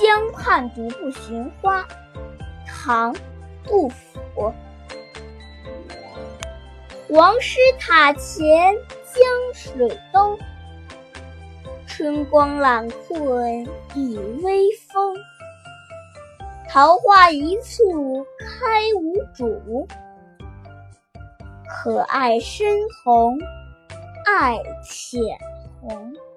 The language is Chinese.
江畔独步寻花唐杜甫黄师塔前江水东春光懒困倚微风桃花一簇开无主可爱深红爱浅红。